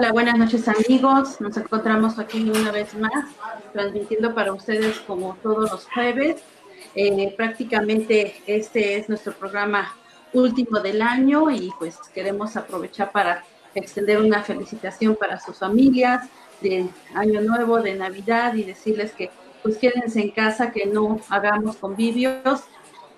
Hola, buenas noches amigos. Nos encontramos aquí una vez más, transmitiendo para ustedes como todos los jueves. Eh, prácticamente este es nuestro programa último del año y pues queremos aprovechar para extender una felicitación para sus familias de Año Nuevo, de Navidad y decirles que pues quédense en casa, que no hagamos convivios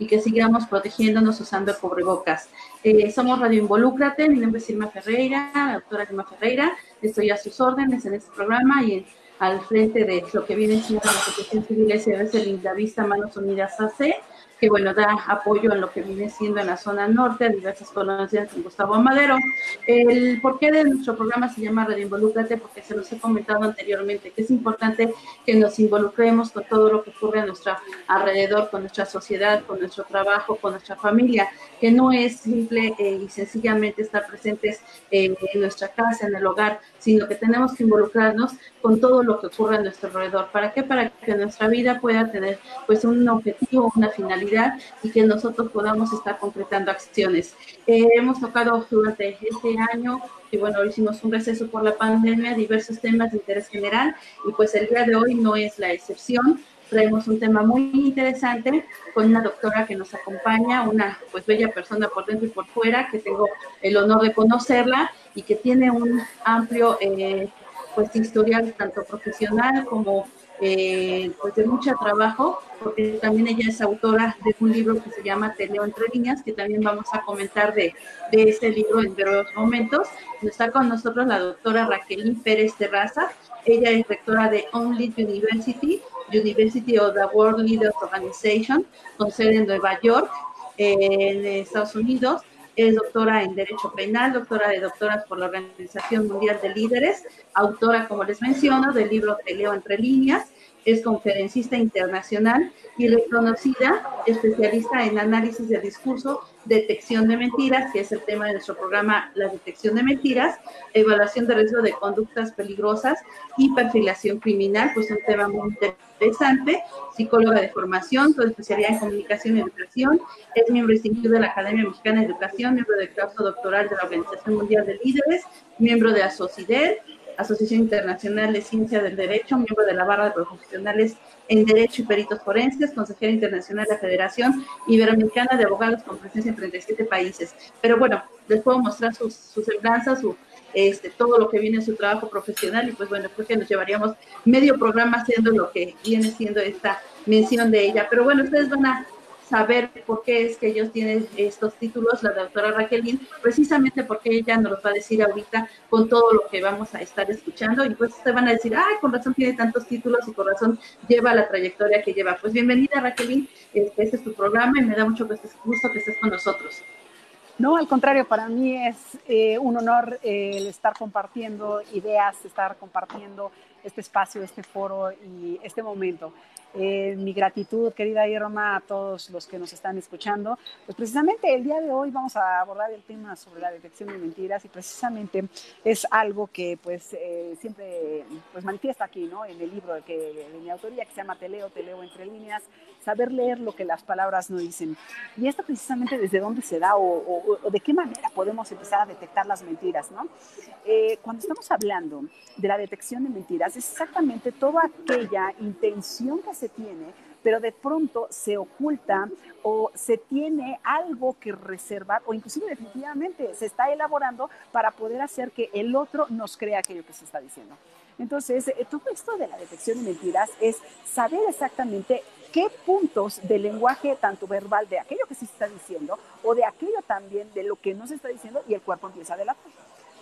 y que sigamos protegiéndonos usando el cubrebocas. Eh, somos Radio Involúcrate, mi nombre es Irma Ferreira, la doctora Irma Ferreira, estoy a sus órdenes en este programa y al frente de lo que viene siendo la Asociación Civil SOS Linda Vista Manos Unidas AC que bueno, da apoyo en lo que viene siendo en la zona norte, a diversas colonias de Gustavo Madero. El porqué de nuestro programa se llama Radio Involúcrate, porque se los he comentado anteriormente, que es importante que nos involucremos con todo lo que ocurre a nuestro alrededor, con nuestra sociedad, con nuestro trabajo, con nuestra familia, que no es simple eh, y sencillamente estar presentes en nuestra casa, en el hogar, sino que tenemos que involucrarnos con todo lo que ocurre a nuestro alrededor. ¿Para qué? Para que nuestra vida pueda tener pues un objetivo, una finalidad y que nosotros podamos estar concretando acciones. Eh, hemos tocado durante este año y bueno, hicimos un receso por la pandemia, diversos temas de interés general y pues el día de hoy no es la excepción. Traemos un tema muy interesante con una doctora que nos acompaña, una pues bella persona por dentro y por fuera, que tengo el honor de conocerla y que tiene un amplio eh, pues historial tanto profesional como eh, pues de mucho trabajo, porque también ella es autora de un libro que se llama Te leo entre líneas, que también vamos a comentar de, de ese libro en breves momentos. Está con nosotros la doctora Raquelín Pérez Terraza, ella es rectora de Only University, University of the World Leaders Organization, con sede en Nueva York, en Estados Unidos, Es doctora en Derecho Penal, doctora de doctoras por la Organización Mundial de Líderes, autora, como les menciono, del libro Te leo entre líneas, es conferencista internacional y reconocida especialista en análisis de discurso, detección de mentiras, que es el tema de nuestro programa, la detección de mentiras, evaluación de riesgo de conductas peligrosas y perfilación criminal, pues un tema muy interesante, psicóloga de formación, con especialidad en comunicación y educación, es miembro distinguido de la Academia Mexicana de Educación, miembro del claustro doctoral de la Organización Mundial de Líderes, miembro de ASOCIDER, Asociación Internacional de Ciencia del Derecho, miembro de la barra de profesionales en Derecho y Peritos Forenses, consejera internacional de la Federación Iberoamericana de Abogados con presencia en 37 países. Pero bueno, les puedo mostrar sus, sus semblanzas, su, este, todo lo que viene en su trabajo profesional y pues bueno, creo que nos llevaríamos medio programa haciendo lo que viene siendo esta mención de ella. Pero bueno, ustedes van a saber por qué es que ellos tienen estos títulos, la doctora Raquelín, precisamente porque ella nos los va a decir ahorita con todo lo que vamos a estar escuchando y pues ustedes van a decir, ay, con razón tiene tantos títulos y con razón lleva la trayectoria que lleva. Pues bienvenida Raquelín, este, este es tu programa y me da mucho gusto que estés con nosotros. No, al contrario, para mí es eh, un honor eh, el estar compartiendo ideas, estar compartiendo este espacio, este foro y este momento. Eh, mi gratitud, querida Irma, a todos los que nos están escuchando. Pues precisamente el día de hoy vamos a abordar el tema sobre la detección de mentiras y precisamente es algo que pues eh, siempre pues manifiesta aquí, ¿no? En el libro que, de mi autoría que se llama Te leo, te leo entre líneas, saber leer lo que las palabras no dicen. Y esto precisamente desde dónde se da o, de qué manera podemos empezar a detectar las mentiras, ¿no? Eh, cuando estamos hablando de la detección de mentiras, es exactamente toda aquella intención que se tiene, pero de pronto se oculta o se tiene algo que reservar o inclusive definitivamente se está elaborando para poder hacer que el otro nos crea aquello que se está diciendo. Entonces, eh, todo esto de la detección de mentiras es saber exactamente qué puntos del lenguaje, tanto verbal, de aquello que se está diciendo o de aquello también de lo que no se está diciendo y el cuerpo empieza a delatar.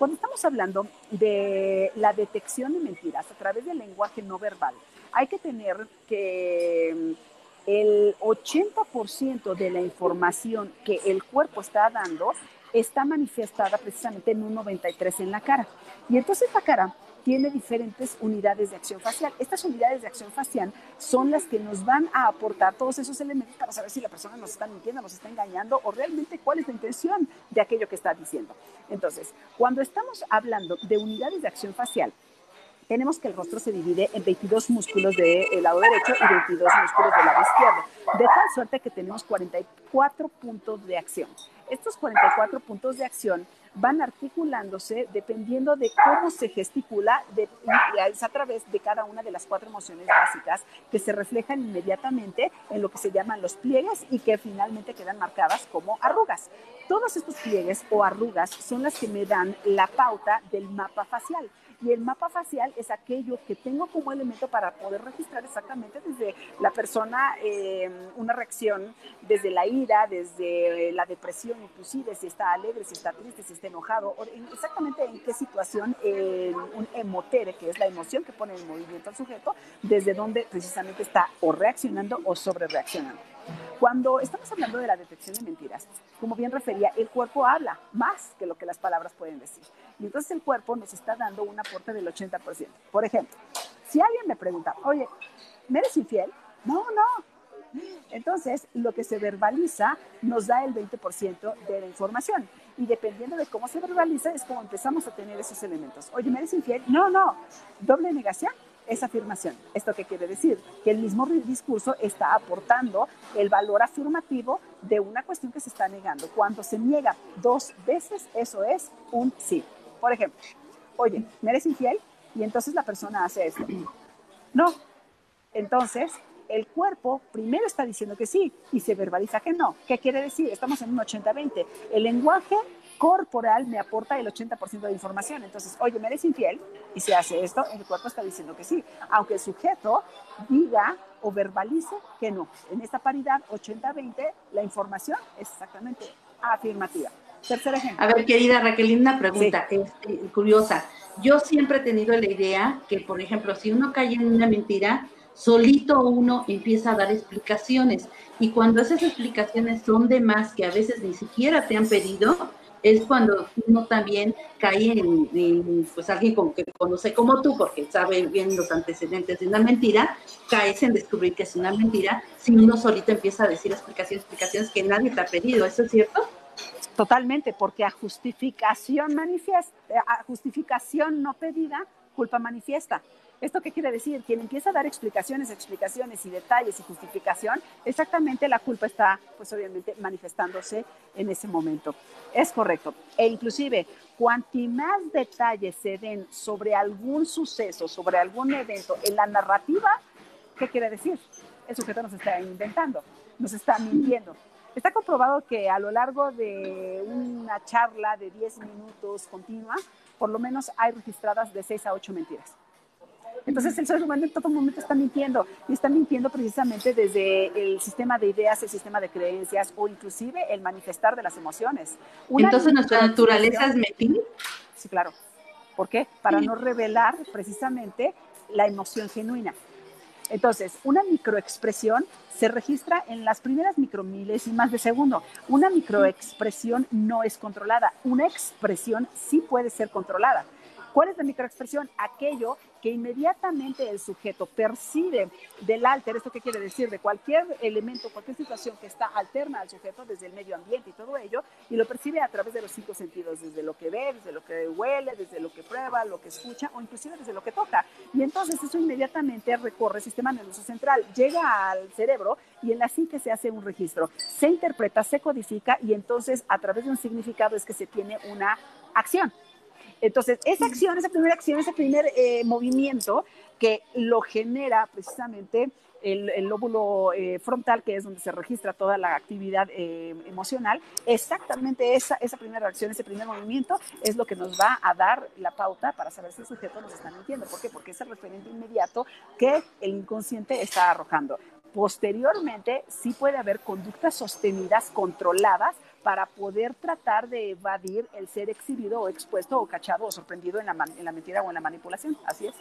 Cuando estamos hablando de la detección de mentiras a través del lenguaje no verbal, hay que tener que mm, el 80% de la información que el cuerpo está dando está manifestada precisamente en un 93 en la cara. Y entonces la cara tiene diferentes unidades de acción facial. Estas unidades de acción facial son las que nos van a aportar todos esos elementos para saber si la persona nos está mintiendo, nos está engañando o realmente cuál es la intención de aquello que está diciendo. Entonces, cuando estamos hablando de unidades de acción facial, tenemos que el rostro se divide en 22 músculos del lado derecho y 22 músculos del lado izquierdo, de tal suerte que tenemos 44 puntos de acción. Estos 44 puntos de acción van articulándose dependiendo de cómo se gesticula de, a través de cada una de las cuatro emociones básicas que se reflejan inmediatamente en lo que se llaman los pliegues y que finalmente quedan marcadas como arrugas. Todos estos pliegues o arrugas son las que me dan la pauta del mapa facial. Y el mapa facial es aquello que tengo como elemento para poder registrar exactamente desde la persona eh, una reacción, desde la ira, desde la depresión, inclusive si está alegre, si está triste, si está enojado, o exactamente en qué situación un emotere, que es la emoción que pone en movimiento al sujeto, desde donde precisamente está o reaccionando o sobre reaccionando. Cuando estamos hablando de la detección de mentiras, como bien refería, el cuerpo habla más que lo que las palabras pueden decir. Y entonces el cuerpo nos está dando un aporte del 80%. Por ejemplo, si alguien me pregunta, oye, ¿me eres infiel? No, no. Entonces, lo que se verbaliza nos da el 20% de la información. Y dependiendo de cómo se verbaliza, es como empezamos a tener esos elementos. Oye, ¿me eres infiel? No, no. Doble negación esa afirmación. ¿Esto qué quiere decir? Que el mismo discurso está aportando el valor afirmativo de una cuestión que se está negando. Cuando se niega dos veces, eso es un sí. Por ejemplo, oye, ¿me eres infiel? Y entonces la persona hace esto. No. Entonces, el cuerpo primero está diciendo que sí y se verbaliza que no. ¿Qué quiere decir? Estamos en un 80-20. El lenguaje corporal me aporta el 80% de información. Entonces, oye, ¿me eres infiel? Y se hace esto, el cuerpo está diciendo que sí, aunque el sujeto diga o verbalice que no. En esta paridad 80-20, la información es exactamente afirmativa. Tercer ejemplo. A ver, querida Raquel, una pregunta este, curiosa. Yo siempre he tenido la idea que, por ejemplo, si uno cae en una mentira, solito uno empieza a dar explicaciones. Y cuando esas explicaciones son de más que a veces ni siquiera te han pedido, es cuando uno también cae en, pues alguien con, que conoce como tú, porque sabe bien los antecedentes de una mentira, caes en descubrir que es una mentira si uno solito empieza a decir explicaciones, explicaciones que nadie te ha pedido. ¿Eso es cierto? Totalmente, porque a justificación manifiesta, justificación no pedida, culpa manifiesta. ¿Esto qué quiere decir? Quien empieza a dar explicaciones, explicaciones y detalles y justificación, exactamente la culpa está, pues obviamente, manifestándose en ese momento. Es correcto. E inclusive, cuanti más detalles se den sobre algún suceso, sobre algún evento en la narrativa, ¿qué quiere decir? El sujeto nos está inventando, nos está mintiendo. Está comprobado que a lo largo de una charla de 10 minutos continua, por lo menos hay registradas de 6 a 8 mentiras. Entonces el ser humano en todo momento está mintiendo y está mintiendo precisamente desde el sistema de ideas, el sistema de creencias o inclusive el manifestar de las emociones. Entonces nuestra naturaleza es mentir. Sí, claro. ¿Por qué? Para no revelar precisamente la emoción genuina. Entonces, una microexpresión se registra en las primeras micromilésimas de segundo. Una microexpresión no es controlada. Una expresión sí puede ser controlada. ¿Cuál es la microexpresión? Aquello que inmediatamente el sujeto percibe del alter, ¿esto qué quiere decir? De cualquier elemento, cualquier situación que está alterna al sujeto desde el medio ambiente y todo ello, y lo percibe a través de los cinco sentidos, desde lo que ve, desde lo que huele, desde lo que prueba, lo que escucha o inclusive desde lo que toca. Y entonces eso inmediatamente recorre el sistema nervioso central, llega al cerebro y en la psique se hace un registro, se interpreta, se codifica y entonces a través de un significado es que se tiene una acción. Entonces, esa acción, esa primera acción, ese primer eh, movimiento que lo genera precisamente el, lóbulo eh, frontal, que es donde se registra toda la actividad eh, emocional, exactamente esa, esa primera reacción, ese primer movimiento es lo que nos va a dar la pauta para saber si el sujeto nos está mintiendo. ¿Por qué? Porque es el referente inmediato que el inconsciente está arrojando. Posteriormente, sí puede haber conductas sostenidas, controladas, para poder tratar de evadir el ser exhibido o expuesto o cachado o sorprendido en la, en la mentira o en la manipulación. Así es.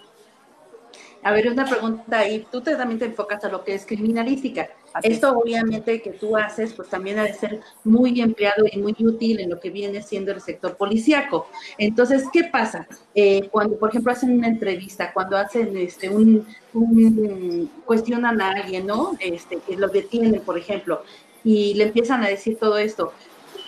A ver, una pregunta, y tú te, también te enfocas a lo que es criminalística. Esto obviamente que tú haces, pues también ha de ser muy empleado y muy útil en lo que viene siendo el sector policíaco. Entonces, ¿qué pasa? Eh, cuando, por ejemplo, hacen una entrevista, cuando hacen este, un, un, cuestionan a alguien, ¿no? Este, que lo detienen, por ejemplo, y le empiezan a decir todo esto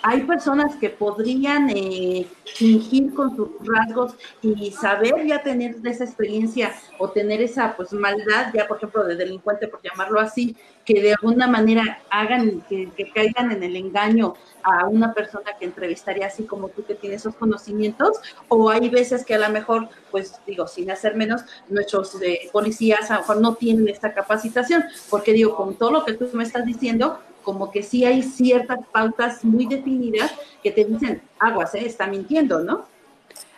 hay personas que podrían eh, fingir con sus rasgos y saber ya tener esa experiencia o tener esa pues maldad, ya por ejemplo de delincuente, por llamarlo así, que de alguna manera hagan, que, caigan en el engaño a una persona que entrevistaría así como tú que tienes esos conocimientos, o hay veces que a lo mejor, pues digo, sin hacer menos, nuestros eh, policías a lo mejor no tienen esta capacitación, porque digo, con todo lo que tú me estás diciendo, como que sí hay ciertas pautas muy definidas que te dicen, aguas, ¿eh? está mintiendo, ¿no?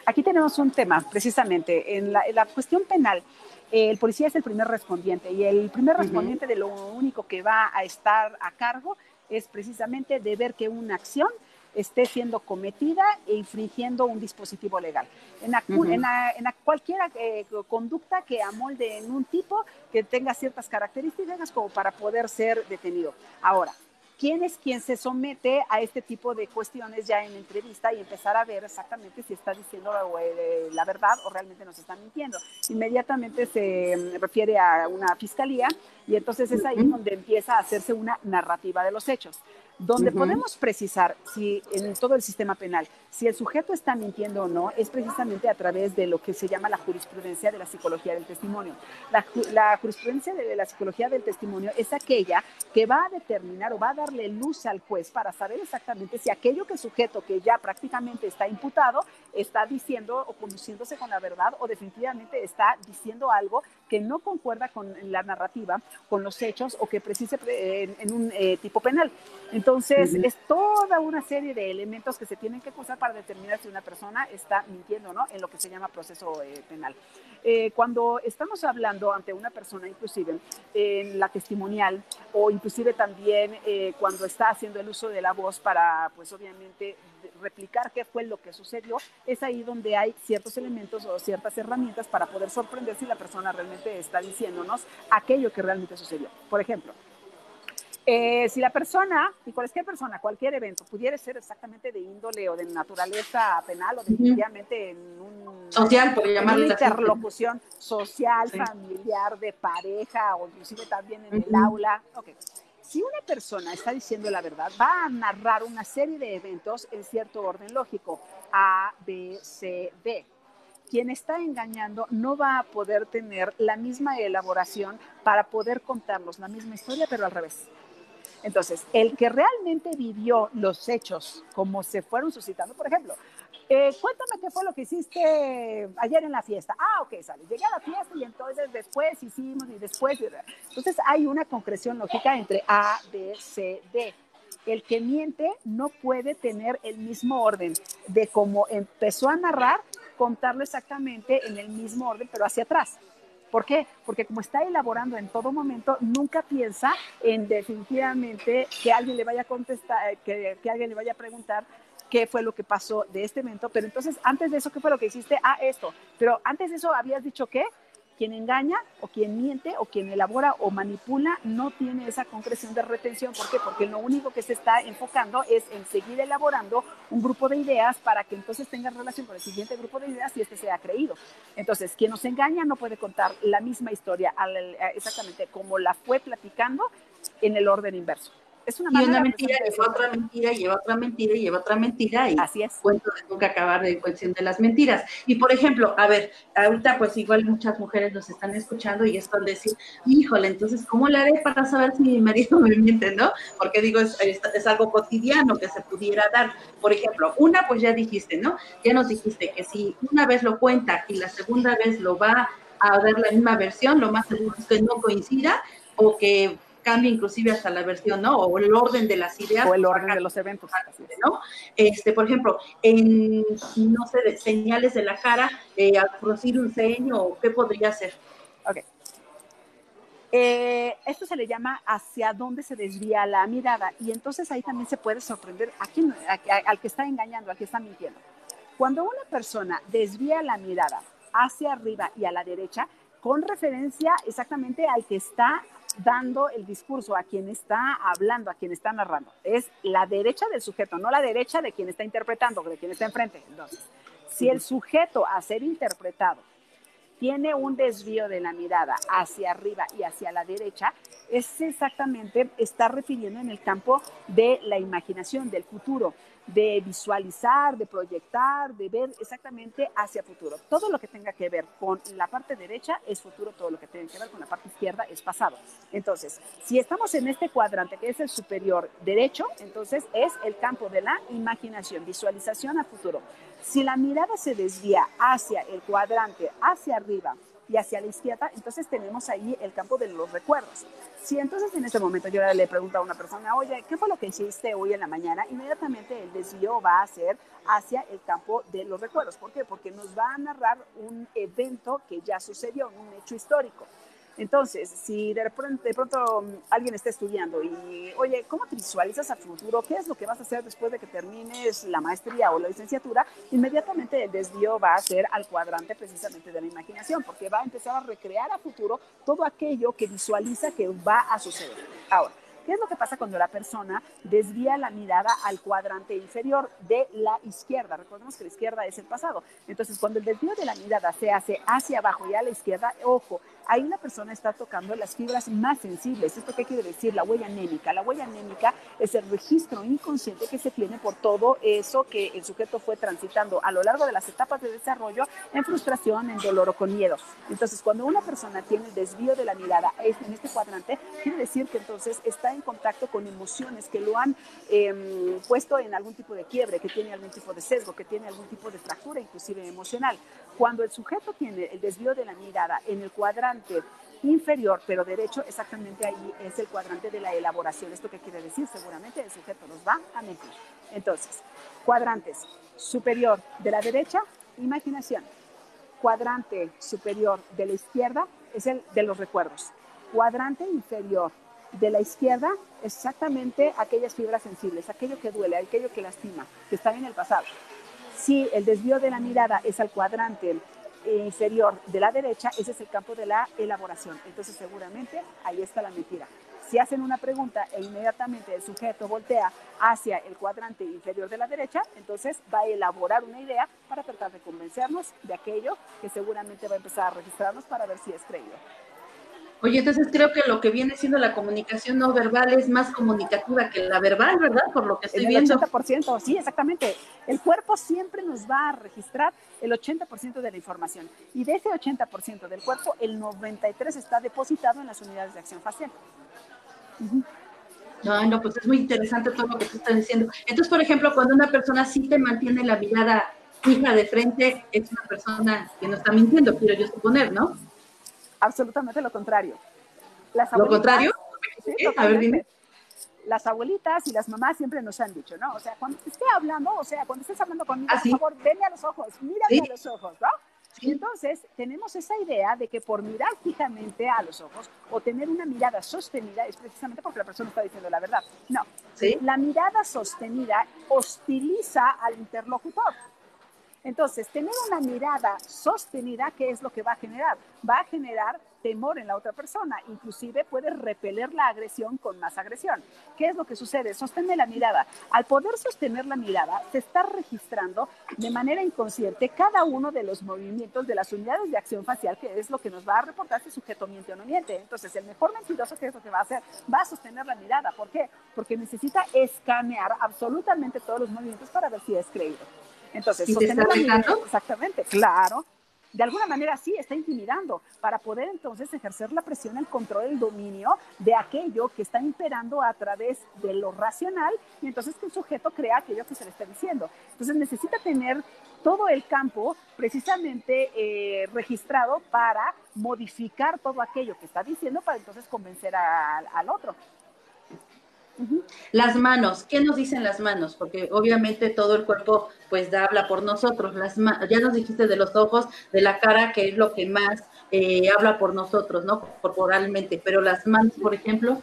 Aquí tenemos un tema, precisamente, en la, cuestión penal. el policía es el primer respondiente y el primer respondiente de lo único que va a estar a cargo es precisamente de ver que una acción esté siendo cometida e infringiendo un dispositivo legal. En, cualquier eh, conducta que amolde en un tipo que tenga ciertas características como para poder ser detenido. Ahora, quién es quien se somete a este tipo de cuestiones ya en entrevista y empezar a ver exactamente si está diciendo eh, la verdad o realmente nos está mintiendo. Inmediatamente se refiere a una fiscalía y entonces es ahí donde empieza a hacerse una narrativa de los hechos donde podemos precisar si en todo el sistema penal, si el sujeto está mintiendo o no, es precisamente a través de lo que se llama la jurisprudencia de la psicología del testimonio. La, jurisprudencia de la psicología del testimonio es aquella que va a determinar o va a darle luz al juez para saber exactamente si aquello que el sujeto que ya prácticamente está imputado está diciendo o conduciéndose con la verdad o definitivamente está diciendo algo que no concuerda con la narrativa, con los hechos o que precise en, un eh, tipo penal. Entonces, es toda una serie de elementos que se tienen que usar para determinar si una persona está mintiendo o no en lo que se llama proceso eh, penal. Eh, cuando estamos hablando ante una persona, inclusive en la testimonial, o inclusive también eh, cuando está haciendo el uso de la voz para, pues obviamente, replicar qué fue lo que sucedió, es ahí donde hay ciertos elementos o ciertas herramientas para poder sorprender si la persona realmente está diciéndonos aquello que realmente sucedió. Por ejemplo, eh, si la persona, y cualquier persona, cualquier evento, pudiera ser exactamente de índole o de naturaleza penal o definitivamente en un... Social, por llamarlo Una interlocución social, familiar, de pareja o inclusive también en el aula. Okay. Si una persona está diciendo la verdad, va a narrar una serie de eventos en cierto orden lógico, A, B, C, D quien está engañando no va a poder tener la misma elaboración para poder contarnos la misma historia, pero al revés. Entonces, el que realmente vivió los hechos como se fueron suscitando, por ejemplo, eh, cuéntame qué fue lo que hiciste ayer en la fiesta. Ah, ok, sale. Llegué a la fiesta y entonces después hicimos y después. Entonces hay una concreción lógica entre A, B, C, D. El que miente no puede tener el mismo orden de cómo empezó a narrar, contarlo exactamente en el mismo orden, pero hacia atrás. ¿Por qué? Porque como está elaborando en todo momento, nunca piensa en definitivamente que alguien le vaya a contestar, que alguien le vaya a preguntar qué fue lo que pasó de este evento, pero entonces antes de eso, ¿qué fue lo que hiciste? Ah, esto, pero antes de eso habías dicho qué, quien engaña o quien miente o quien elabora o manipula no tiene esa concreción de retención. ¿Por qué? Porque lo único que se está enfocando es en seguir elaborando un grupo de ideas para que entonces tenga relación con el siguiente grupo de ideas y este sea creído. Entonces, quien nos engaña no puede contar la misma historia exactamente como la fue platicando en el orden inverso. Es una y una mentira lleva otra mentira, lleva otra mentira, y lleva otra mentira y Así es. cuento de nunca acabar de cuestión de las mentiras. Y por ejemplo, a ver, ahorita pues igual muchas mujeres nos están escuchando y están decir, híjole, entonces, ¿cómo le haré para saber si mi marido me miente, no? Porque digo, es, es, algo cotidiano que se pudiera dar. Por ejemplo, una pues ya dijiste, ¿no? Ya nos dijiste que si una vez lo cuenta y la segunda vez lo va a dar la misma versión, lo más seguro es que no coincida o que cambia inclusive hasta la versión, ¿no? O el orden de las ideas. O el orden de los eventos. ¿no? Este, por ejemplo, en, no sé, señales de la cara, eh, al producir un ceño, ¿qué podría ser? Ok. Eh, esto se le llama hacia dónde se desvía la mirada y entonces ahí también se puede sorprender a quién, al que está engañando, al que está mintiendo. Cuando una persona desvía la mirada hacia arriba y a la derecha, con referencia exactamente al que está dando el discurso, a quien está hablando, a quien está narrando. Es la derecha del sujeto, no la derecha de quien está interpretando, de quien está enfrente. Entonces, si el sujeto a ser interpretado tiene un desvío de la mirada hacia arriba y hacia la derecha, es exactamente, está refiriendo en el campo de la imaginación, del futuro de visualizar, de proyectar, de ver exactamente hacia futuro. Todo lo que tenga que ver con la parte derecha es futuro, todo lo que tenga que ver con la parte izquierda es pasado. Entonces, si estamos en este cuadrante que es el superior derecho, entonces es el campo de la imaginación, visualización a futuro. Si la mirada se desvía hacia el cuadrante, hacia arriba, y hacia la izquierda, entonces tenemos ahí el campo de los recuerdos. Si entonces en este momento yo le pregunto a una persona, oye, ¿qué fue lo que hiciste hoy en la mañana? Inmediatamente el desvío va a ser hacia el campo de los recuerdos. ¿Por qué? Porque nos va a narrar un evento que ya sucedió, un hecho histórico. Entonces, si de pronto, de pronto mm, alguien está estudiando y, oye, ¿cómo te visualizas a futuro? ¿Qué es lo que vas a hacer después de que termines la maestría o la licenciatura? Inmediatamente el desvío va a ser al cuadrante precisamente de la imaginación, porque va a empezar a recrear a futuro todo aquello que visualiza que va a suceder. Ahora, ¿Qué es lo que pasa cuando la persona desvía la mirada al cuadrante inferior de la izquierda? Recordemos que la izquierda es el pasado. Entonces, cuando el desvío de la mirada se hace hacia abajo y a la izquierda, ojo, ahí la persona está tocando las fibras más sensibles. ¿Esto qué quiere decir? La huella anémica. La huella anémica es el registro inconsciente que se tiene por todo eso que el sujeto fue transitando a lo largo de las etapas de desarrollo en frustración, en dolor o con miedo. Entonces, cuando una persona tiene el desvío de la mirada en este cuadrante, quiere decir que entonces está en contacto con emociones que lo han em, puesto en algún tipo de quiebre, que tiene algún tipo de sesgo, que tiene algún tipo de fractura, inclusive emocional. Cuando el sujeto tiene el desvío de la mirada en el cuadrante inferior, pero derecho, exactamente ahí es el cuadrante de la elaboración. ¿Esto qué quiere decir? Seguramente el sujeto nos va a mentir. Entonces, cuadrantes superior de la derecha, imaginación. Cuadrante superior de la izquierda es el de los recuerdos. Cuadrante inferior de la izquierda, exactamente aquellas fibras sensibles, aquello que duele, aquello que lastima, que está en el pasado. Si el desvío de la mirada es al cuadrante inferior de la derecha, ese es el campo de la elaboración. Entonces seguramente ahí está la mentira. Si hacen una pregunta e inmediatamente el sujeto voltea hacia el cuadrante inferior de la derecha, entonces va a elaborar una idea para tratar de convencernos de aquello que seguramente va a empezar a registrarnos para ver si es creído. Oye, entonces creo que lo que viene siendo la comunicación no verbal es más comunicativa que la verbal, ¿verdad? Por lo que estoy el viendo. 80%, sí, exactamente. El cuerpo siempre nos va a registrar el 80% de la información. Y de ese 80% del cuerpo, el 93% está depositado en las unidades de acción facial. No, no, pues es muy interesante todo lo que tú estás diciendo. Entonces, por ejemplo, cuando una persona sí te mantiene la mirada fija de frente, es una persona que no está mintiendo, quiero yo suponer, ¿no? Absolutamente lo contrario. ¿Lo contrario? a ver, dime. Las abuelitas y las mamás siempre nos han dicho, ¿no? O sea, cuando esté hablando, o sea, cuando estés hablando conmigo, ¿Ah, por favor, venme a los ojos, mírame a los ojos, ¿no? Y entonces tenemos esa idea de que por mirar fijamente a los ojos o tener una mirada sostenida es precisamente porque la persona está diciendo la verdad. No, ¿Sí? la mirada sostenida hostiliza al interlocutor. Entonces, tener una mirada sostenida, ¿qué es lo que va a generar? Va a generar temor en la otra persona, inclusive puede repeler la agresión con más agresión. ¿Qué es lo que sucede? Sostener la mirada. Al poder sostener la mirada, se está registrando de manera inconsciente cada uno de los movimientos de las unidades de acción facial, que es lo que nos va a reportar si sujeto miente o no miente. Entonces, el mejor mentiroso, ¿qué es lo que va a hacer? Va a sostener la mirada. ¿Por qué? Porque necesita escanear absolutamente todos los movimientos para ver si es creído. Entonces, la exactamente, claro. De alguna manera sí, está intimidando para poder entonces ejercer la presión, el control, el dominio de aquello que está imperando a través de lo racional y entonces que el sujeto crea aquello que se le está diciendo. Entonces necesita tener todo el campo precisamente eh, registrado para modificar todo aquello que está diciendo para entonces convencer al otro. Las manos, ¿qué nos dicen las manos? Porque obviamente todo el cuerpo pues habla por nosotros. Las ya nos dijiste de los ojos, de la cara, que es lo que más eh, habla por nosotros, ¿no? Corporalmente. Pero las manos, por ejemplo.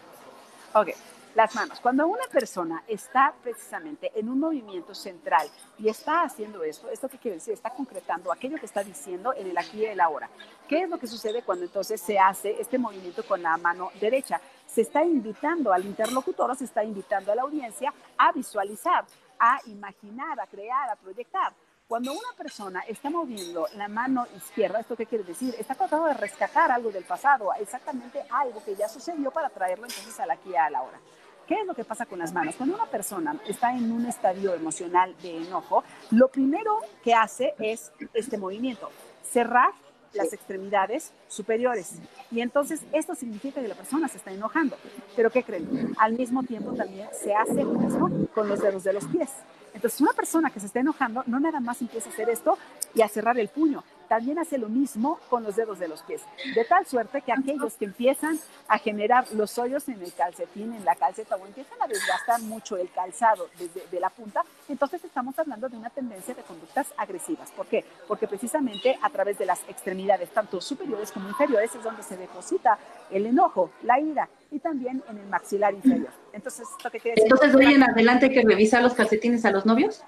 Ok, las manos. Cuando una persona está precisamente en un movimiento central y está haciendo esto, ¿esto qué quiere decir? Está concretando aquello que está diciendo en el aquí y el ahora. ¿Qué es lo que sucede cuando entonces se hace este movimiento con la mano derecha? Se está invitando al interlocutor o se está invitando a la audiencia a visualizar, a imaginar, a crear, a proyectar. Cuando una persona está moviendo la mano izquierda, ¿esto qué quiere decir? Está tratando de rescatar algo del pasado, exactamente algo que ya sucedió para traerlo entonces al aquí y a la hora. ¿Qué es lo que pasa con las manos? Cuando una persona está en un estadio emocional de enojo, lo primero que hace es este movimiento, cerrar las extremidades superiores. Y entonces esto significa que la persona se está enojando. Pero ¿qué creen? Al mismo tiempo también se hace lo mismo con los dedos de los pies. Entonces una persona que se está enojando no nada más empieza a hacer esto y a cerrar el puño, también hace lo mismo con los dedos de los pies. De tal suerte que aquellos que empiezan a generar los hoyos en el calcetín, en la calceta o empiezan a desgastar mucho el calzado desde de la punta, entonces estamos hablando de una tendencia de conductas agresivas. ¿Por qué? Porque precisamente a través de las extremidades, tanto superiores como inferiores, es donde se deposita el enojo, la ira y también en el maxilar inferior. Entonces, ¿esto qué quiere decir? Entonces, hoy en adelante que revisar los calcetines a los novios.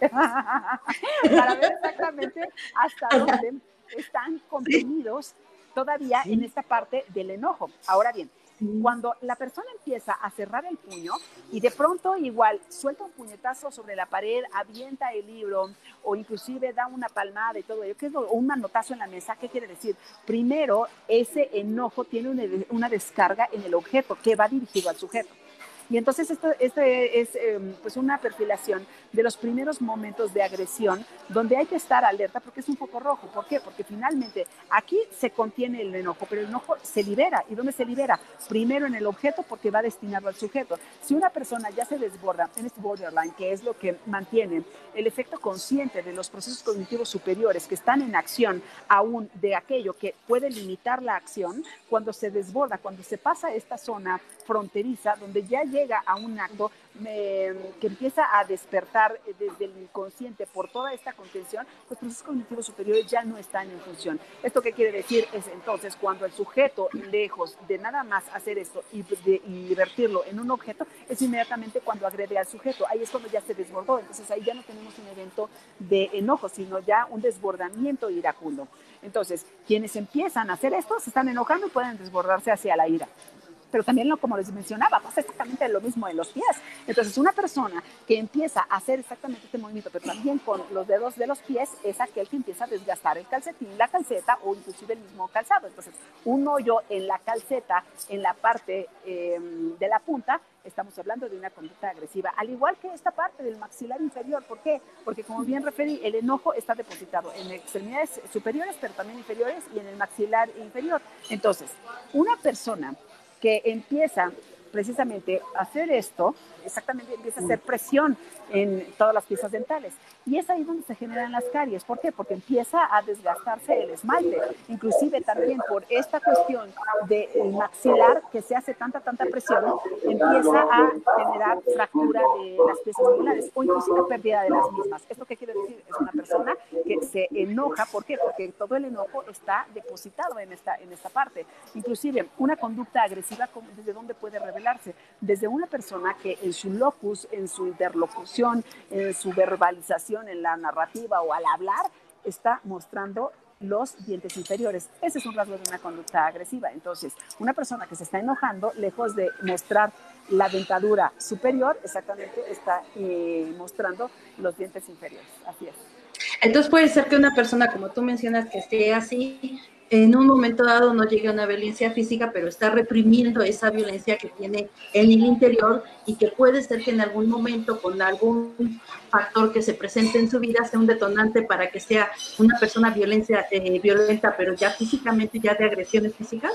para ver exactamente hasta dónde están contenidos todavía en esta parte del enojo. Ahora bien, cuando la persona empieza a cerrar el puño y de pronto igual suelta un puñetazo sobre la pared, avienta el libro o inclusive da una palmada y todo ello, ¿qué es lo, un manotazo en la mesa, ¿qué quiere decir? Primero, ese enojo tiene una, una descarga en el objeto que va dirigido al sujeto. Y entonces esto, este es em, pues una perfilación de los primeros momentos de agresión donde hay que estar alerta porque es un poco rojo. ¿Por qué? Porque finalmente aquí se contiene el enojo, pero el enojo se libera. ¿Y dónde se libera? Primero en el objeto porque va destinado al sujeto. Si una persona ya se desborda en este borderline, que es lo que mantiene el efecto consciente de los procesos cognitivos superiores que están en acción aún de aquello que puede limitar la acción, cuando se desborda, cuando se pasa esta zona fronteriza, donde ya llega a un acto que empieza a despertar desde el inconsciente por toda esta contención, los procesos cognitivos superiores ya no están en función. ¿Esto qué quiere decir? Es entonces cuando el sujeto, lejos de nada más hacer esto y, de, divertirlo en un objeto, es inmediatamente cuando agrede al sujeto. Ahí es cuando ya se desbordó. Entonces ahí ya no tenemos un evento de enojo, sino ya un desbordamiento iracundo. Entonces, quienes empiezan a hacer esto se están enojando y pueden desbordarse hacia la ira pero también, lo, como les mencionaba, pasa exactamente lo mismo en los pies. Entonces, una persona que empieza a hacer exactamente este movimiento, pero también con los dedos de los pies, es aquel que empieza a desgastar el calcetín, la calceta o inclusive el mismo calzado. Entonces, un hoyo en la calceta, en la parte em, de la punta, estamos hablando de una conducta agresiva, al igual que esta parte del maxilar inferior. ¿Por qué? Porque como bien referí, el enojo está depositado en extremidades superiores, pero también inferiores y en el maxilar inferior. Entonces, una persona que empieza precisamente hacer esto, exactamente empieza a hacer presión en todas las piezas dentales. Y es ahí donde se generan las caries. ¿Por qué? Porque empieza a desgastarse el esmalte. Inclusive también por esta cuestión del maxilar que se hace tanta, tanta presión, empieza a generar fractura de las piezas molares o inclusive pérdida de las mismas. ¿Esto qué quiere decir? Es una persona que se enoja. ¿Por qué? Porque todo el enojo está depositado en esta, en esta parte. Inclusive una conducta agresiva, ¿desde dónde puede Desde una persona que en su locus, en su interlocución, en su verbalización, en la narrativa o al hablar, está mostrando los dientes inferiores. Ese es un rasgo de una conducta agresiva. Entonces, una persona que se está enojando, lejos de mostrar la dentadura superior, exactamente está eh, mostrando los dientes inferiores. Así es. Entonces puede ser que una persona, como tú mencionas, que esté así, en un momento dado no llegue a una violencia física, pero está reprimiendo esa violencia que tiene en el interior y que puede ser que en algún momento con algún factor que se presente en su vida sea un detonante para que sea una persona violencia, eh, violenta, pero ya físicamente, ya de agresiones físicas.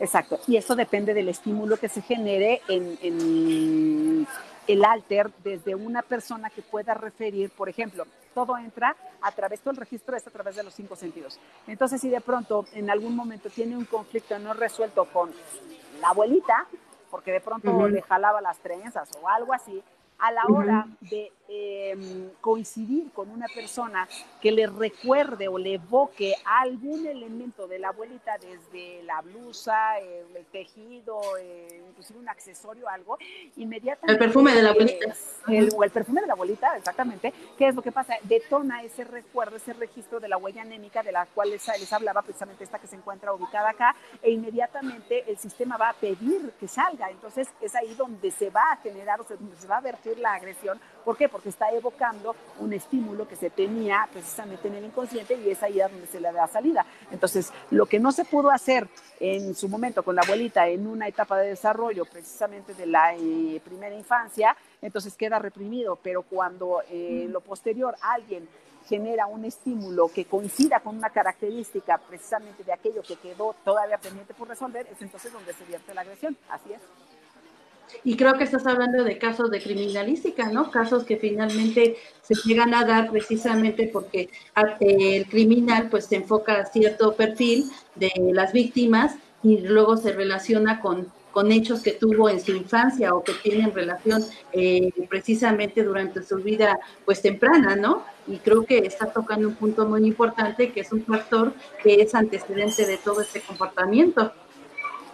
Exacto, y eso depende del estímulo que se genere en, en el alter desde una persona que pueda referir, por ejemplo, todo entra a través, todo el registro es a través de los cinco sentidos. Entonces, si de pronto en algún momento tiene un conflicto no resuelto con la abuelita, porque de pronto le jalaba las trenzas o algo así, a la hora de em, coincidir con una persona que le recuerde o le evoque algún elemento de la abuelita, desde la blusa, el tejido, eh, inclusive un accesorio, algo, inmediatamente... El perfume de la abuelita. El, o el perfume de la abuelita, exactamente. ¿Qué es lo que pasa? Detona ese recuerdo, ese registro de la huella anémica de la cual les, les hablaba precisamente esta que se encuentra ubicada acá, e inmediatamente el sistema va a pedir que salga. Entonces es ahí donde se va a generar, o sea, donde se va a vertir la agresión. ¿Por qué? Porque está evocando un estímulo que se tenía precisamente en el inconsciente y es ahí donde se le da salida. Entonces, lo que no se pudo hacer en su momento con la abuelita en una etapa de desarrollo precisamente de la eh, primera infancia, entonces queda reprimido, pero cuando eh, lo posterior alguien genera un estímulo que coincida con una característica precisamente de aquello que quedó todavía pendiente por resolver, es entonces donde se vierte la agresión. Así es. Y creo que estás hablando de casos de criminalística, ¿no? Casos que finalmente se llegan a dar precisamente porque el criminal pues se enfoca a cierto perfil de las víctimas y luego se relaciona con, con hechos que tuvo en su infancia o que tienen relación eh, precisamente durante su vida pues temprana, ¿no? Y creo que está tocando un punto muy importante que es un factor que es antecedente de todo este comportamiento.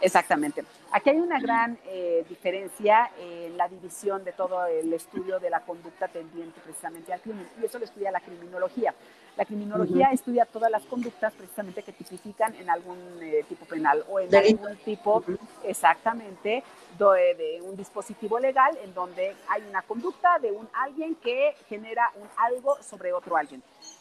Exactamente. Aquí hay una gran eh, diferencia en la división de todo el estudio de la conducta tendiente precisamente al crimen, y eso lo estudia la criminología. La criminología estudia todas las conductas precisamente que tipifican en algún eh, tipo penal o en algún tipo, exactamente, de, de, un dispositivo legal en donde hay una conducta de un alguien que genera un algo sobre otro alguien.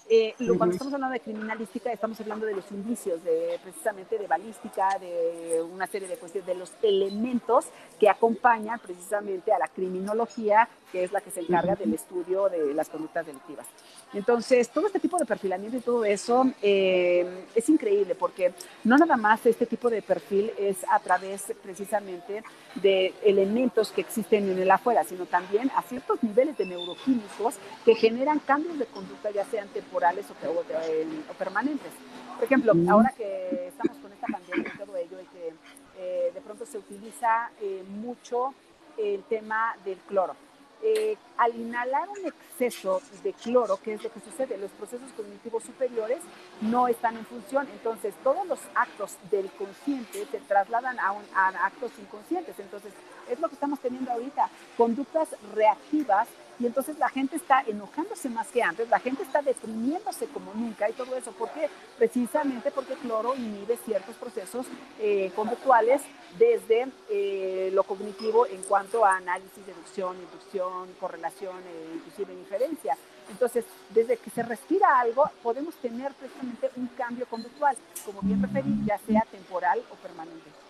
Eh, cuando estamos hablando de criminalística, estamos hablando de los indicios, de, precisamente de balística, de una serie de cuestiones, de los elementos que acompañan precisamente a la criminología, que es la que se encarga del estudio de las conductas delictivas. Entonces, todo este tipo de perfilamiento y todo eso eh, es increíble porque no nada más este tipo de perfil es a través precisamente de elementos que existen en el afuera, sino también a ciertos niveles de neuroquímicos que generan cambios de conducta, ya sean temporales o, permanentes. Por ejemplo, ahora que estamos con esta pandemia y todo ello, y que eh, de pronto se utiliza eh, mucho el tema del cloro. Eh, al inhalar un exceso de cloro, ¿qué es lo que sucede? Los procesos cognitivos superiores no están en función, entonces todos los actos del consciente se trasladan a, a actos inconscientes, entonces es lo que estamos teniendo ahorita, conductas reactivas y entonces la gente está enojándose más que antes, la gente está deprimiéndose como nunca y todo eso. ¿Por qué? Precisamente porque cloro inhibe ciertos procesos eh, conductuales desde eh, lo cognitivo en cuanto a análisis, deducción, inducción, correlación, e inclusive inferencia. Entonces, desde que se respira algo, podemos tener precisamente un cambio conductual, como bien referí, ya sea temporal o permanente.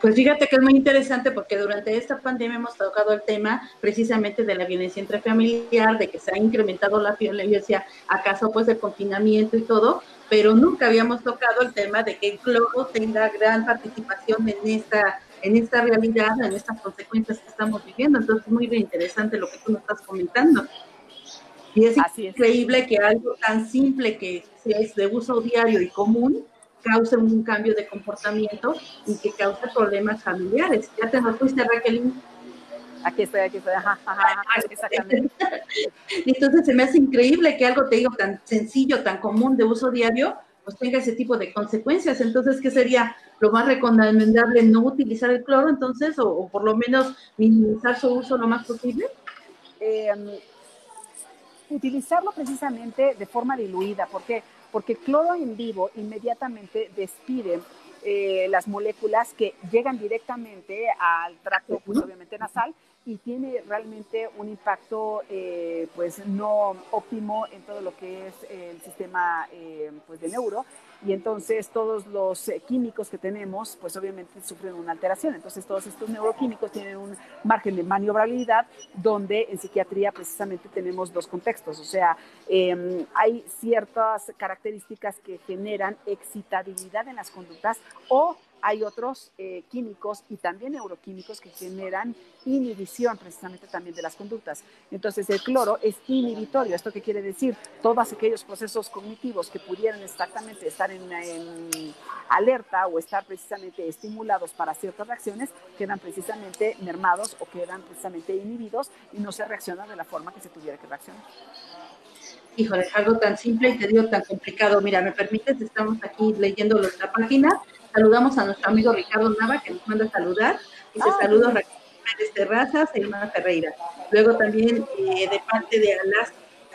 Pues fíjate que es muy interesante porque durante esta pandemia hemos tocado el tema precisamente de la violencia intrafamiliar, de que se ha incrementado la violencia acaso pues el confinamiento y todo, pero nunca habíamos tocado el tema de que el cloro tenga gran participación en esta en esta realidad, en estas consecuencias que estamos viviendo. Entonces es muy interesante lo que tú nos estás comentando. Y es increíble que algo tan simple que es de uso diario y común cause un cambio de comportamiento y que cause problemas familiares. Ya te nos fuiste, Raquel. Aquí estoy, aquí estoy, ajá, ajá, exactamente. Entonces se me hace increíble que algo, te digo, tan sencillo, tan común de uso diario, pues tenga ese tipo de consecuencias. Entonces, ¿qué sería lo más recomendable? ¿No utilizar el cloro entonces o, por lo menos minimizar su uso lo más posible? Em, utilizarlo precisamente de forma diluida, porque porque cloro en vivo inmediatamente despide eh, las moléculas que llegan directamente al tracto, pues, obviamente nasal, y tiene realmente un impacto eh, pues no óptimo en todo lo que es el sistema eh, pues de neuro y entonces todos los eh, químicos que tenemos, pues obviamente sufren una alteración. Entonces todos estos neuroquímicos tienen un margen de maniobrabilidad donde en psiquiatría precisamente tenemos dos contextos. O sea, em, hay ciertas características que generan excitabilidad en las conductas o hay otros eh, químicos y también neuroquímicos que generan inhibición precisamente también de las conductas. Entonces el cloro es inhibitorio. ¿Esto qué quiere decir? Todos aquellos procesos cognitivos que pudieran exactamente estar en, alerta o estar precisamente estimulados para ciertas reacciones quedan precisamente mermados o quedan precisamente inhibidos y no se reacciona de la forma que se tuviera que reaccionar. Híjole, algo tan simple y te digo tan complicado. Mira, ¿me permites? Estamos aquí leyendo nuestra página Saludamos a nuestro amigo Ricardo Nava, que nos manda a saludar. Dice ah, saludos Raquel Terrazas e Irma Ferreira. Luego también eh, de parte de Alas,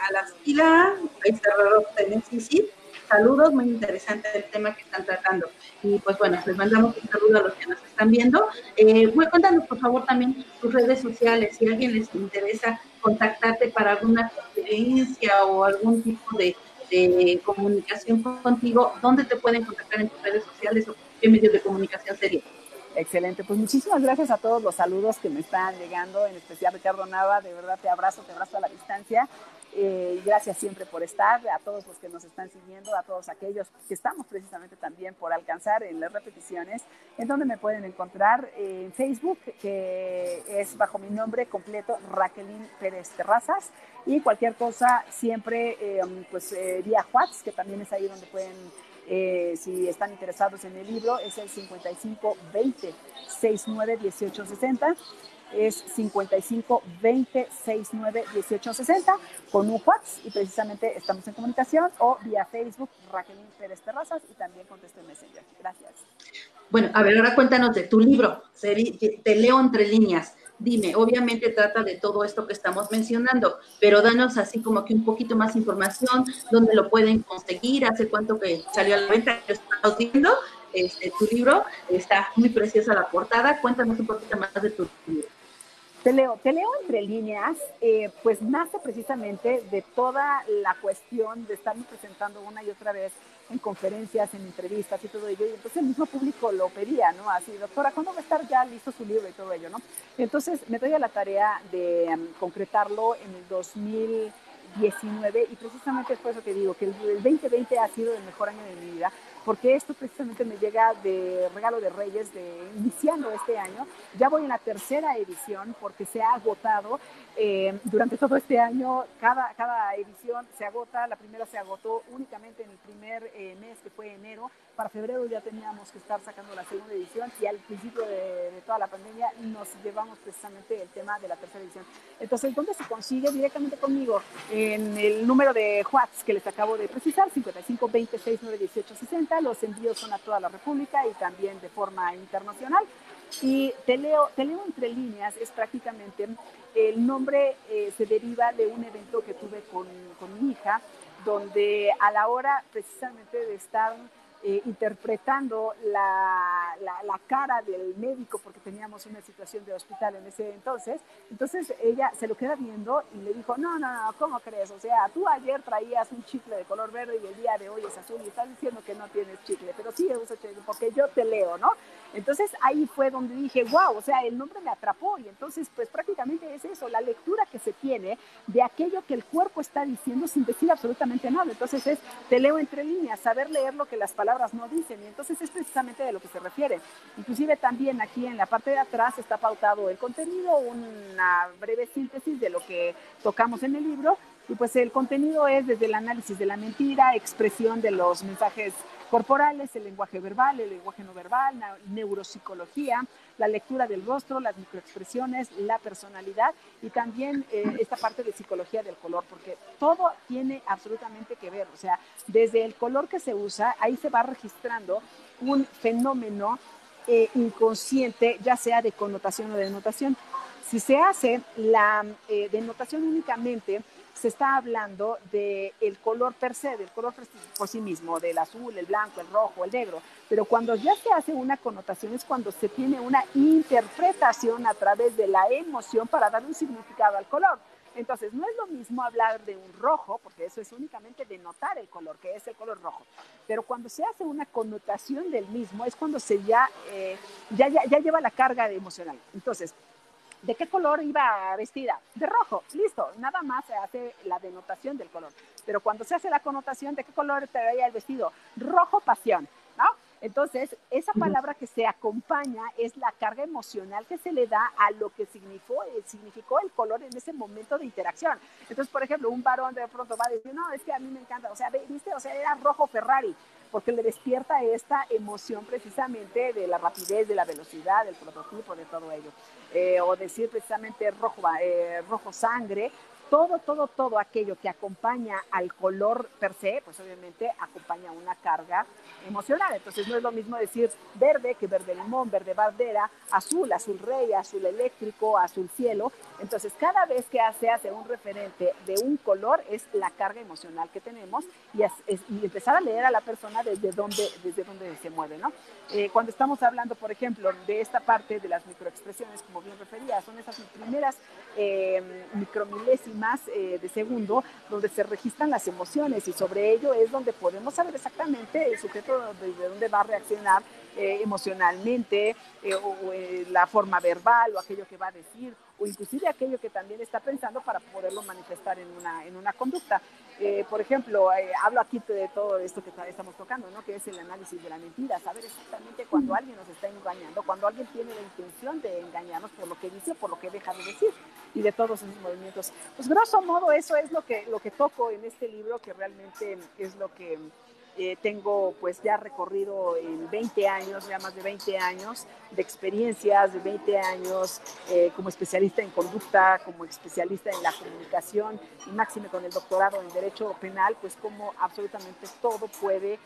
Alaskila, ahí sí, saludos, muy interesante el tema que están tratando. Y pues bueno, les mandamos un saludo a los que nos están viendo. Eh, cuéntanos por favor también tus redes sociales, si a alguien les interesa contactarte para alguna conferencia o algún tipo de, de comunicación contigo, ¿dónde te pueden contactar en tus redes sociales o qué medios de comunicación sería? Excelente, pues muchísimas gracias a todos los saludos que me están llegando, en especial Ricardo Nava, de verdad te abrazo, te abrazo a la distancia. Eh, gracias siempre por estar, a todos los que nos están siguiendo, a todos aquellos que estamos precisamente también por alcanzar en las repeticiones, en donde me pueden encontrar en Facebook, que es bajo mi nombre completo, Raquelín Pérez Terrazas, y cualquier cosa siempre eh, pues eh, vía WhatsApp, que también es ahí donde pueden eh, si están interesados en el libro, es el 55 20 69 18 60. Es 55 20 69 18 60 con un WhatsApp y precisamente estamos en comunicación o vía Facebook Raquelín Pérez Terrazas y también contesto el Messenger. Gracias. Bueno, a ver, ahora cuéntanos de tu libro. Te leo entre líneas dime, obviamente trata de todo esto que estamos mencionando, pero danos así como que un poquito más información, dónde lo pueden conseguir, hace cuánto que salió a la venta, que estamos viendo, este, tu libro, está muy preciosa la portada, cuéntanos un poquito más de tu libro. Te leo, te leo entre líneas, eh, pues nace precisamente de toda la cuestión de estarme presentando una y otra vez en conferencias, en entrevistas y todo ello. Y entonces el mismo público lo pedía, ¿no? Así, doctora, ¿cuándo va a estar ya listo su libro y todo ello, ¿no? Entonces me doy a la tarea de um, concretarlo en el 2019 y precisamente es por eso que digo que el 2020 ha sido el mejor año de mi vida porque esto precisamente me llega de regalo de Reyes, de iniciando este año. Ya voy en la tercera edición porque se ha agotado eh, durante todo este año. Cada, cada edición se agota. La primera se agotó únicamente en el primer eh, mes, que fue enero. Para febrero ya teníamos que estar sacando la segunda edición y al principio de, de toda la pandemia nos llevamos precisamente el tema de la tercera edición. Entonces, ¿dónde se consigue? Directamente conmigo en el número de WhatsApp que les acabo de precisar, 55 26 9 18 60 los envíos son a toda la República y también de forma internacional. Y te leo, te leo entre líneas, es prácticamente, el nombre eh, se deriva de un evento que tuve con, con mi hija, donde a la hora precisamente de estar eh, interpretando la, la, cara del médico porque teníamos una situación de hospital en ese entonces. Entonces ella se lo queda viendo y le dijo, no, no, no, ¿cómo crees? O sea, tú ayer traías un chicle de color verde y el día de hoy es azul y estás diciendo que no tienes chicle, pero sí uso chicle porque yo te leo, ¿no? Entonces ahí fue donde dije, wow, o sea, el nombre me atrapó y entonces pues prácticamente es eso, la lectura que se tiene de aquello que el cuerpo está diciendo sin decir absolutamente nada. Entonces es, te leo entre líneas, saber leer lo que las palabras no dicen. Y entonces es precisamente de lo que se refiere. Inclusive también aquí en la parte de atrás está pautado el contenido, una breve síntesis de lo que tocamos en el libro. Y pues el contenido es desde el análisis de la mentira, expresión de los mensajes corporales, el lenguaje verbal, el lenguaje no verbal, neuropsicología, la lectura del rostro, las microexpresiones, la personalidad y también eh, esta parte de psicología del color, porque todo tiene absolutamente que ver, o sea, desde el color que se usa, ahí se va registrando un fenómeno eh, inconsciente, ya sea de connotación o de denotación. Si se hace la eh, denotación únicamente, se está hablando del el color per se, del color por sí mismo, del azul, el blanco, el rojo, el negro. Pero cuando ya se hace una connotación es cuando se tiene una interpretación a través de la emoción para dar un significado al color. Entonces, no es lo mismo hablar de un rojo, porque eso es únicamente denotar el color, que es el color rojo. Pero cuando se hace una connotación del mismo, es cuando se ya, eh, ya, ya, ya lleva la carga emocional. Entonces, ¿De qué color iba vestida? De rojo, listo, nada más se hace la denotación del color. Pero cuando se hace la connotación, ¿de qué color traía el vestido? Rojo pasión. Entonces, esa palabra que se acompaña es la carga emocional que se le da a lo que significó, significó el color en ese momento de interacción. Entonces, por ejemplo, un varón de pronto va a decir, no, es que a mí me encanta, o sea, viste, o sea, era rojo Ferrari porque le despierta esta emoción precisamente de la rapidez, de la velocidad, del prototipo, de todo ello. Eh, o decir precisamente rojo, eh, rojo sangre, todo, todo, todo aquello que acompaña al color per se, pues obviamente acompaña una carga emocional. Entonces no es lo mismo decir verde que verde limón, verde bandera, azul, azul rey, azul eléctrico, azul cielo. Entonces cada vez que se hace un referente de un color es la carga emocional que tenemos y, empezar a leer a la persona desde donde, desde donde se mueve, ¿no? Eh, cuando estamos hablando, por ejemplo, de esta parte de las microexpresiones, como bien refería, son esas primeras eh, micromilésimas eh, de segundo donde se registran las emociones y sobre ello es donde podemos saber exactamente el sujeto desde dónde va a reaccionar eh, emocionalmente, eh, o, eh, la forma verbal, o aquello que va a decir, o inclusive aquello que también está pensando para poderlo manifestar en una, en una conducta. Por ejemplo, hablo aquí de todo esto que estamos tocando, ¿no? que es el análisis de la mentira, saber exactamente cuando alguien nos está engañando, cuando alguien tiene la intención de engañarnos por lo que dice o por lo que deja de decir, y de todos esos movimientos. Pues grosso modo eso es lo que, lo que toco en este libro, que realmente es lo que eh, tengo pues ya recorrido en 20 años, ya más de 20 años de experiencias, de 20 años eh, como especialista en conducta, como especialista en la comunicación y máxime con el doctorado en Derecho Penal, pues como absolutamente todo puede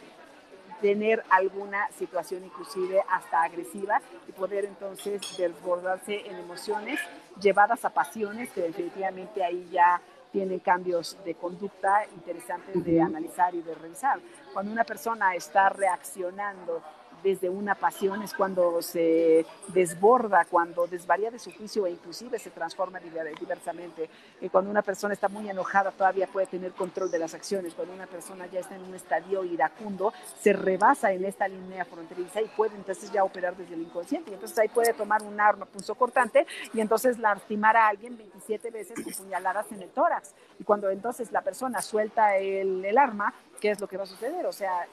tener alguna situación inclusive hasta agresiva y poder entonces desbordarse en emociones llevadas a pasiones que definitivamente ahí ya tienen cambios de conducta interesantes de analizar y de revisar. Cuando una persona está reaccionando desde una pasión, es cuando se desborda, cuando desvaría de su juicio e inclusive se transforma diversamente. Y cuando una persona está muy enojada todavía puede tener control de las acciones. Cuando una persona ya está en un estadio iracundo, se rebasa en esta línea fronteriza y puede entonces ya operar desde el inconsciente. Y entonces ahí puede tomar un arma cortante y entonces lastimar a alguien 27 veces con puñaladas en el tórax. Y cuando entonces la persona suelta el, el arma, ¿qué es lo que va a suceder? O sea,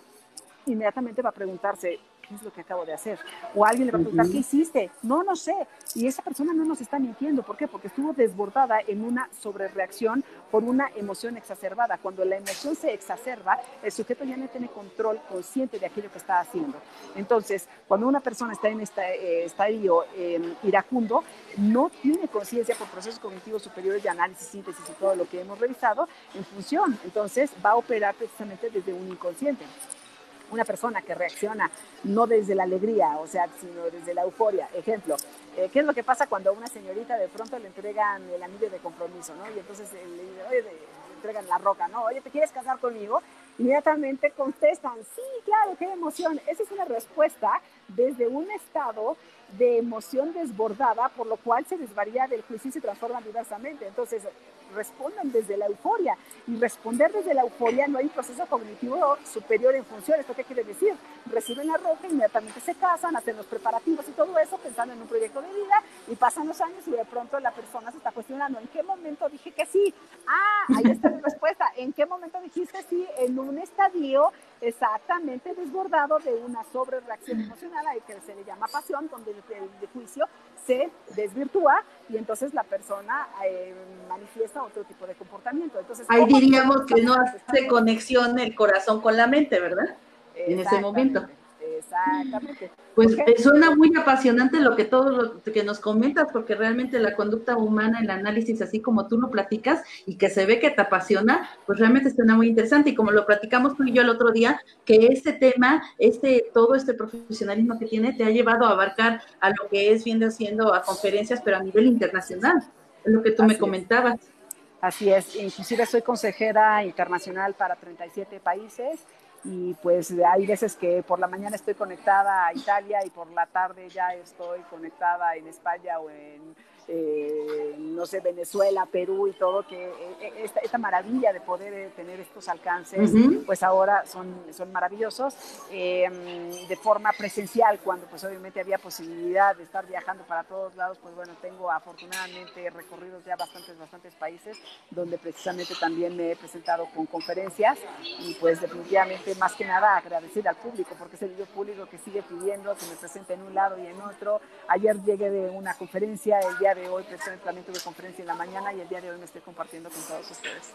inmediatamente va a preguntarse, ¿qué es lo que acabo de hacer? O alguien le va a preguntar, ¿qué hiciste? No, no sé. Y esa persona no nos está mintiendo. ¿Por qué? Porque estuvo desbordada en una sobrereacción por una emoción exacerbada. Cuando la emoción se exacerba, el sujeto ya no tiene control consciente de aquello que está haciendo. Entonces, cuando una persona está en este eh, estadio em, iracundo, no tiene conciencia por procesos cognitivos superiores de análisis, síntesis y todo lo que hemos revisado en función. Entonces, va a operar precisamente desde un inconsciente una persona que reacciona no desde la alegría, o sea, sino desde la euforia. Ejemplo, eh, ¿qué es lo que pasa cuando a una señorita de pronto le entregan el anillo de compromiso, ¿no? Y entonces le, le entregan la roca, ¿no? Oye, ¿te quieres casar conmigo? Inmediatamente contestan, sí, claro, qué emoción. Esa es una respuesta desde un estado de emoción desbordada, por lo cual se desvaría del juicio y se transforma diversamente. Entonces, responden desde la euforia. Y responder desde la euforia no hay un proceso cognitivo superior en función. ¿Esto qué quiere decir? Reciben la roca, inmediatamente se casan, hacen los preparativos y todo eso, pensando en un proyecto de vida, y pasan los años y de pronto la persona se está cuestionando, ¿en qué momento dije que sí? Ah, ahí está la respuesta. ¿En qué momento dijiste sí? En un estadio exactamente desbordado de una sobrereacción emocional, ahí que se le llama pasión, donde el, juicio se desvirtúa y entonces la persona eh, manifiesta otro tipo de comportamiento. Entonces, ahí diríamos que no hace conexión el corazón con la mente, ¿verdad? En ese momento. Exactamente. Pues eh, suena muy apasionante lo que todo lo que nos comentas, porque realmente la conducta humana, el análisis, así como tú lo platicas y que se ve que te apasiona, pues realmente suena muy interesante. Y como lo platicamos tú y yo el otro día, que este tema, este, todo este profesionalismo que tiene, te ha llevado a abarcar a lo que es viendo haciendo a conferencias, pero a nivel internacional, es lo que tú me comentabas. Así es, inclusive soy consejera internacional para 37 países y pues hay veces que por la mañana estoy conectada a Italia y por la tarde ya estoy conectada en España o en eh, no sé, Venezuela, Perú y todo, que eh, esta, esta maravilla de poder eh, tener estos alcances, pues ahora son, son maravillosos, de forma presencial, cuando pues obviamente había posibilidad de estar viajando para todos lados, pues bueno, tengo afortunadamente recorridos ya bastantes, bastantes países, donde precisamente también me he presentado con conferencias y pues definitivamente más que nada agradecer al público, porque es el público que sigue pidiendo que me presente en un lado y en otro. Ayer llegué de una conferencia, el día de hoy precisamente también tuve conferencia en la mañana y el día de hoy me estoy compartiendo con todos ustedes.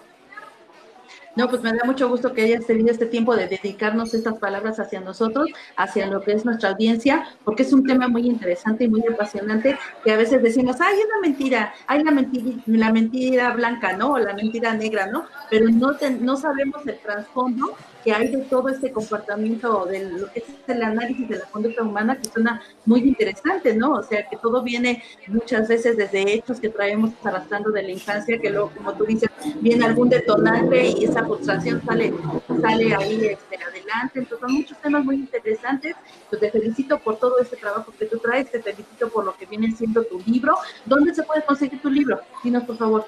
No, pues me da mucho gusto que hayas tenido este tiempo de dedicarnos estas palabras hacia nosotros, hacia lo que es nuestra audiencia, porque es un tema muy interesante y muy apasionante que a veces decimos, ay, es una mentira, hay la mentira, la mentira blanca, ¿no? O la mentira negra, ¿no? Pero no, no sabemos el trasfondo que hay de todo este comportamiento, de lo que es el análisis de la conducta humana, que suena muy interesante, ¿no? O sea, que todo viene muchas veces desde hechos que traemos arrastrando de la infancia, que luego, como tú dices, viene algún detonante y esa frustración sale, sale ahí este, adelante. Entonces, son muchos temas muy interesantes. Pues te felicito por todo este trabajo que tú traes, te felicito por lo que viene siendo tu libro. ¿Dónde se puede conseguir tu libro? Dinos, por favor.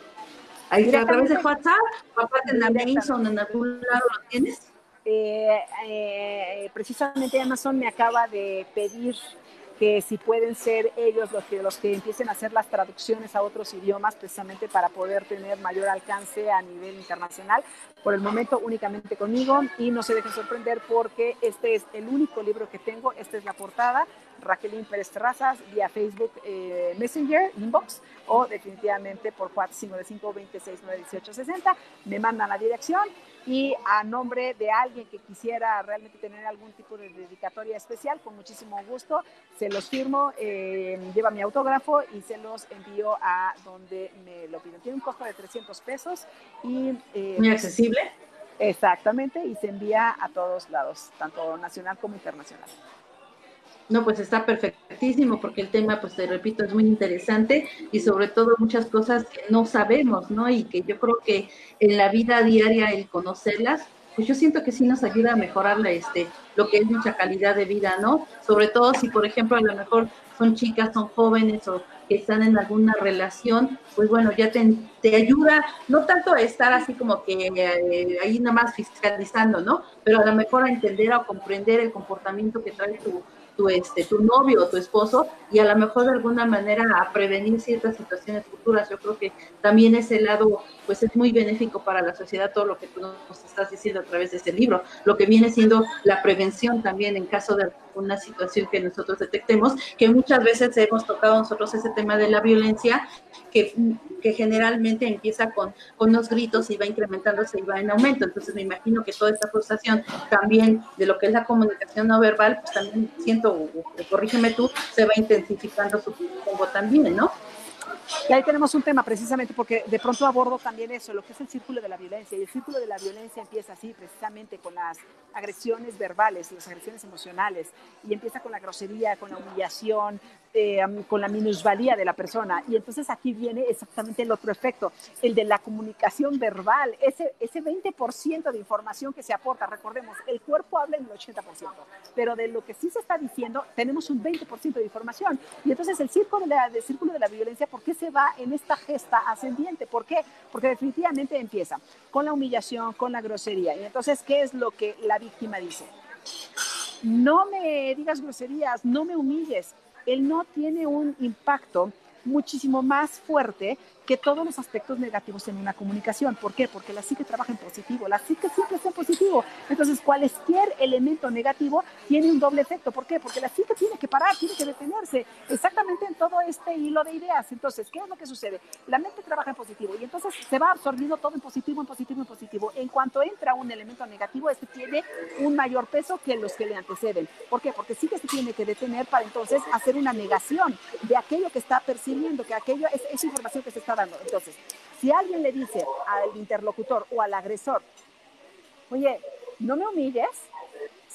Ahí a través de WhatsApp, aparte en Amazon, en algún lado lo tienes. Eh, eh, precisamente Amazon me acaba de pedir que si pueden ser ellos los que, los que empiecen a hacer las traducciones a otros idiomas precisamente para poder tener mayor alcance a nivel internacional. Por el momento únicamente conmigo y no se dejen sorprender porque este es el único libro que tengo, esta es la portada, Raquelín Pérez Terrazas, vía Facebook eh, Messenger, Inbox o definitivamente por 455 26 18 60. Me mandan la dirección y a nombre de alguien que quisiera realmente tener algún tipo de dedicatoria especial, con muchísimo gusto, se los firmo, eh, lleva mi autógrafo y se los envío a donde me lo piden. Tiene un costo de 300 pesos y... Eh, Muy accesible. Exactamente, y se envía a todos lados, tanto nacional como internacional. No, pues está perfectísimo porque el tema, pues te repito, es muy interesante y sobre todo muchas cosas que no sabemos, ¿no? Y que yo creo que en la vida diaria el conocerlas, pues yo siento que sí nos ayuda a mejorar este, lo que es nuestra calidad de vida, ¿no? Sobre todo si, por ejemplo, a lo mejor son chicas, son jóvenes o que están en alguna relación, pues bueno, ya te, te ayuda, no tanto a estar así como que eh, ahí nada más fiscalizando, ¿no? Pero a lo mejor a entender o comprender el comportamiento que trae tu, tu, este, tu novio o tu esposo y a lo mejor de alguna manera a prevenir ciertas situaciones futuras. Yo creo que también ese lado pues es muy benéfico para la sociedad todo lo que tú nos estás diciendo a través de este libro, lo que viene siendo la prevención también en caso de una situación que nosotros detectemos, que muchas veces hemos tocado nosotros ese tema de la violencia, que, que generalmente empieza con, con unos gritos y va incrementándose y va en aumento. Entonces me imagino que toda esta frustración también de lo que es la comunicación no verbal, pues también siento, corrígeme tú, se va intensificando supongo también, ¿no? Y ahí tenemos un tema precisamente porque de pronto abordo también eso, lo que es el círculo de la violencia. Y el círculo de la violencia empieza así, precisamente con las agresiones verbales, las agresiones emocionales, y empieza con la grosería, con la humillación, eh, con la minusvalía de la persona. Y entonces aquí viene exactamente el otro efecto, el de la comunicación verbal, ese, ese 20% de información que se aporta. Recordemos, el cuerpo habla en el 80%, pero de lo que sí se está diciendo, tenemos un 20% de información. Y entonces el círculo de la, el círculo de la violencia, ¿por qué se va en esta gesta ascendiente? ¿Por qué? Porque definitivamente empieza con la humillación, con la grosería. Y entonces, ¿qué es lo que la víctima dice? No me digas groserías, no me humilles, él no tiene un impacto muchísimo más fuerte que todos los aspectos negativos en una comunicación. ¿Por qué? Porque la psique trabaja en positivo, la psique siempre está en positivo. Entonces, cualquier elemento negativo tiene un doble efecto. ¿Por qué? Porque la psique tiene que parar, tiene que detenerse exactamente en todo este hilo de ideas. Entonces, ¿qué es lo que sucede? La mente trabaja en positivo y entonces se va absorbiendo todo en positivo, en positivo, en positivo. En cuanto entra un elemento negativo, este tiene un mayor peso que los que le anteceden. ¿Por qué? Porque sí que se tiene que detener para entonces hacer una negación de aquello que está percibiendo, que aquello es, información que se está dando. Entonces, si alguien le dice al interlocutor o al agresor, oye, no me humilles,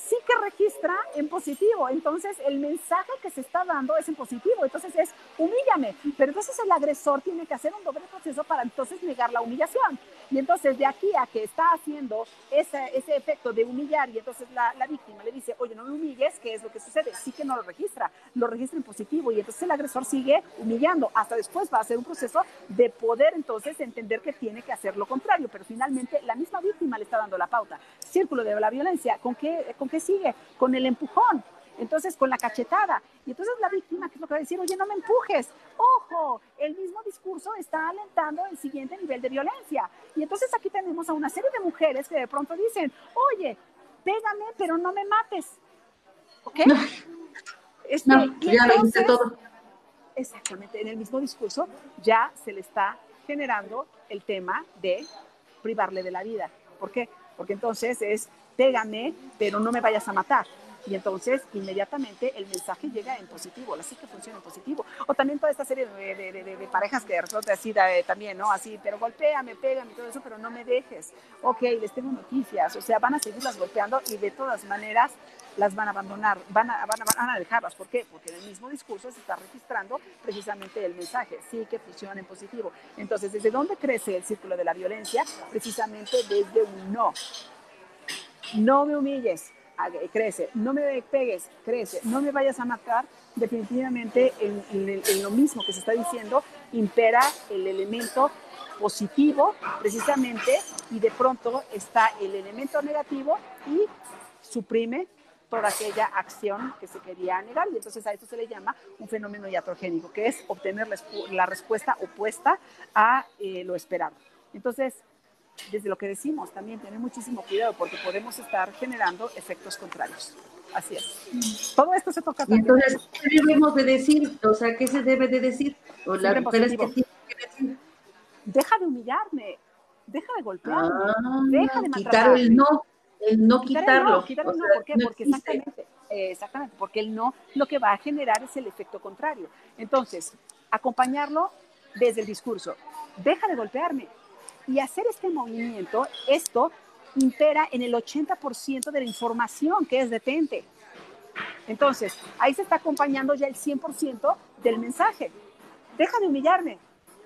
sí que registra en positivo. Entonces, el mensaje que se está dando es en positivo. Entonces, es humíllame. Pero entonces el agresor tiene que hacer un doble proceso para entonces negar la humillación. Y entonces, de aquí a que está haciendo ese, ese efecto de humillar, y entonces la, la, víctima le dice, oye, no me humilles, ¿qué es lo que sucede? Sí que no lo registra, lo registra en positivo. Y entonces el agresor sigue humillando. Hasta después va a ser un proceso de poder entonces entender que tiene que hacer lo contrario. Pero finalmente, la misma víctima le está dando la pauta. Círculo de la violencia. ¿Con qué, con qué sigue? Con el empujón. Entonces, con la cachetada. Y entonces la víctima, ¿qué es lo que va a decir? Oye, no me empujes. Ojo, el mismo discurso está alentando el siguiente nivel de violencia. Y entonces aquí tenemos a una serie de mujeres que de pronto dicen, oye, pégame, pero no me mates. ¿Ok? Este, no, ya lo hice todo. Exactamente, en el mismo discurso ya se le está generando el tema de privarle de la vida. ¿Por qué? Porque entonces es, pégame, pero no me vayas a matar. Y entonces, inmediatamente el mensaje llega en positivo, la psique funciona en positivo. O también toda esta serie de, de, de, de parejas que repente así eh, también, ¿no? Así, pero golpéame, pégame y todo eso, pero no me dejes. Ok, les tengo noticias, o sea, van a seguirlas golpeando y de todas maneras las van a abandonar, van a, van a, van a dejarlas. ¿Por qué? Porque en el mismo discurso se está registrando precisamente el mensaje, sí que funciona en positivo. Entonces, ¿desde dónde crece el círculo de la violencia? Precisamente desde un no. No me humilles, crece, no me pegues, crece, no me vayas a matar, definitivamente en, en, en, lo mismo que se está diciendo. Impera el elemento positivo precisamente y de pronto está el elemento negativo y suprime toda aquella acción que se quería negar. Y entonces a esto se le llama un fenómeno iatrogénico, que es obtener la respuesta opuesta a eh, lo esperado. Entonces, desde lo que decimos también, tener muchísimo cuidado porque podemos estar generando efectos contrarios. Así es. Todo esto se toca también. Entonces, ¿qué debemos de decir? O sea, ¿qué se debe de decir? O las mujeres que tienen que decir. Deja de humillarme, deja de golpearme, ah, deja de Quitar el no, el no quitarlo. Quitar el no, ¿por qué? No porque exactamente, eh, exactamente, porque el no lo que va a generar es el efecto contrario. Entonces, acompañarlo desde el discurso. Deja de golpearme, y hacer este movimiento, esto impera en el 80% de la información que es detente. Entonces, ahí se está acompañando ya el 100% del mensaje. Deja de humillarme.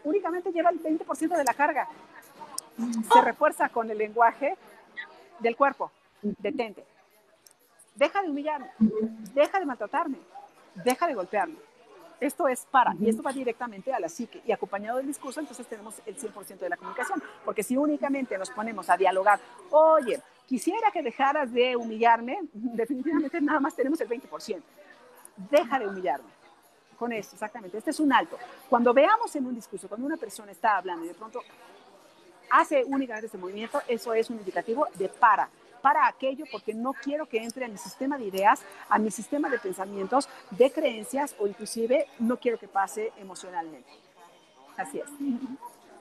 Únicamente lleva el 20% de la carga. Se refuerza con el lenguaje del cuerpo, detente. Deja de humillarme, deja de maltratarme, deja de golpearme. Esto es para, y esto va directamente a la psique. Y acompañado del discurso, entonces tenemos el 100% de la comunicación. Porque si únicamente nos ponemos a dialogar, oye, quisiera que dejaras de humillarme, definitivamente nada más tenemos el 20%. Deja de humillarme. Con esto, exactamente. Este es un alto. Cuando veamos en un discurso, cuando una persona está hablando y de pronto hace únicamente este movimiento, eso es un indicativo de para para aquello porque no quiero que entre a mi sistema de ideas, a mi sistema de pensamientos, de creencias o inclusive no quiero que pase emocionalmente. Así es.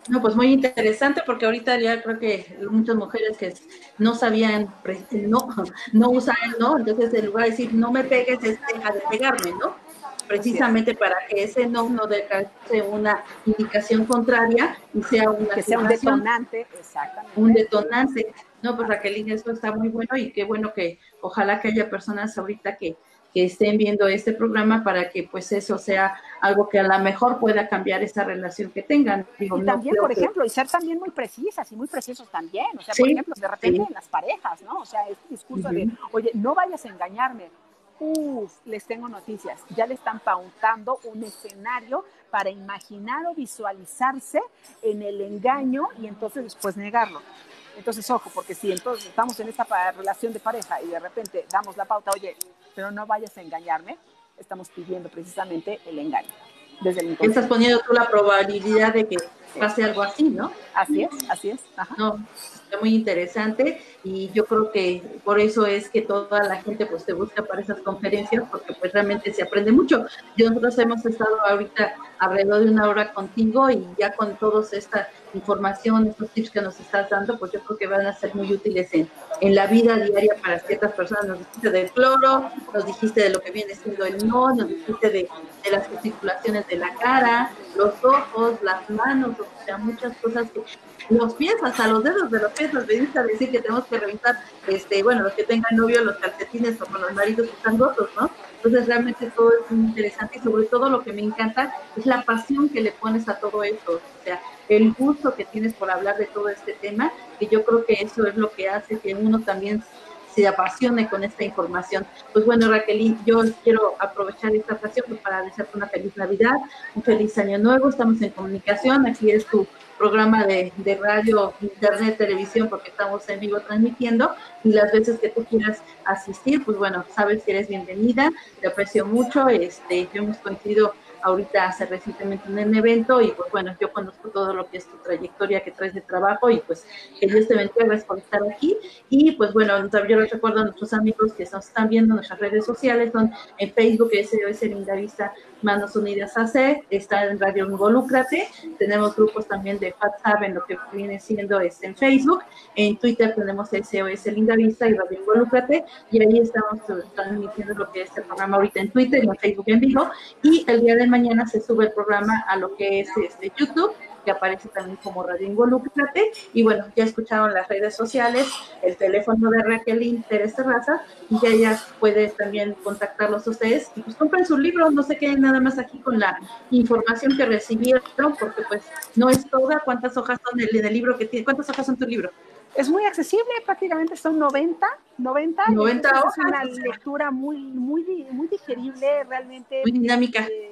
No, pues muy interesante porque ahorita ya creo que muchas mujeres que no sabían, no, no usan, ¿no? Entonces en lugar de decir no me pegues, es deja de pegarme, ¿no? Precisamente para que ese no no deje una indicación contraria y sea una que sea un detonante, exactamente. Un detonante. No, pues Raquelín, eso está muy bueno y qué bueno que ojalá que haya personas ahorita que, que estén viendo este programa para que pues eso sea algo que a lo mejor pueda cambiar esa relación que tengan. Digo, y también, por ejemplo, y ser también muy precisas y muy precisos también. O sea, por ejemplo, de repente en las parejas, ¿no? O sea, este discurso de, oye, no vayas a engañarme. Uf, les tengo noticias. Ya le están pauntando un escenario para imaginar o visualizarse en el engaño y entonces después negarlo. Entonces, ojo, porque si entonces estamos en esta relación de pareja y de repente damos la pauta, oye, pero no vayas a engañarme, estamos pidiendo precisamente el engaño. Desde el Estás poniendo tú la probabilidad de que pase algo así, ¿no? Así es, así es. No, está muy interesante y yo creo que por eso es que toda la gente pues te busca para esas conferencias porque pues realmente se aprende mucho. Nosotros hemos estado ahorita alrededor de una hora contigo y ya con toda esta información, estos tips que nos estás dando, pues yo creo que van a ser muy útiles en, en la vida diaria para ciertas personas. Nos dijiste del cloro, nos dijiste de lo que viene siendo el no, nos dijiste de, de las articulaciones de la cara, los ojos, las manos, o sea, muchas cosas que los pies, hasta los dedos de los pies nos a decir que tenemos que revisar, este, bueno, los que tengan novio, los calcetines o con los maridos que están rotos, ¿no? Entonces realmente todo es interesante y sobre todo lo que me encanta es la pasión que le pones a todo esto, o sea, el gusto que tienes por hablar de todo este tema, y yo creo que eso es lo que hace que uno también se apasione con esta información. Pues bueno, Raquel, yo quiero aprovechar esta ocasión para desearte una feliz Navidad, un feliz año nuevo, estamos en comunicación, aquí es tu programa de, de, radio, internet, televisión, porque estamos en vivo transmitiendo y las veces que tú quieras asistir, pues bueno, sabes que eres bienvenida, te aprecio mucho, este, hemos coincidido ahorita hace recientemente en un evento y pues bueno, yo conozco todo lo que es tu trayectoria que traes de trabajo y pues que Dios te bendiga, gracias por estar aquí. Y pues bueno, yo les recuerdo a nuestros amigos que nos están viendo en nuestras redes sociales, son en Facebook, es SOS Linda Vista Manos Unidas AC, está en Radio Involúcrate, tenemos grupos también de WhatsApp en lo que viene siendo es en Facebook, en Twitter tenemos SOS Linda Vista y Radio Involúcrate y ahí estamos transmitiendo lo que es el programa ahorita en Twitter y en Facebook en vivo y el día de mañana se sube el programa a lo que es este YouTube que aparece también como Radio Involúcrate. Y bueno, ya escucharon las redes sociales, el teléfono de Raquel Teres Terraza, y ya ella puede también contactarlos a ustedes. Y pues compren su libro, no se queden nada más aquí con la información que recibieron, porque pues no es toda. ¿Cuántas hojas son en el libro que tiene? ¿Cuántas hojas son tu libro? Es muy accesible, prácticamente son 90, 90. 90 hojas. Es una lectura muy, muy, muy digerible, realmente. Muy dinámica. Eh,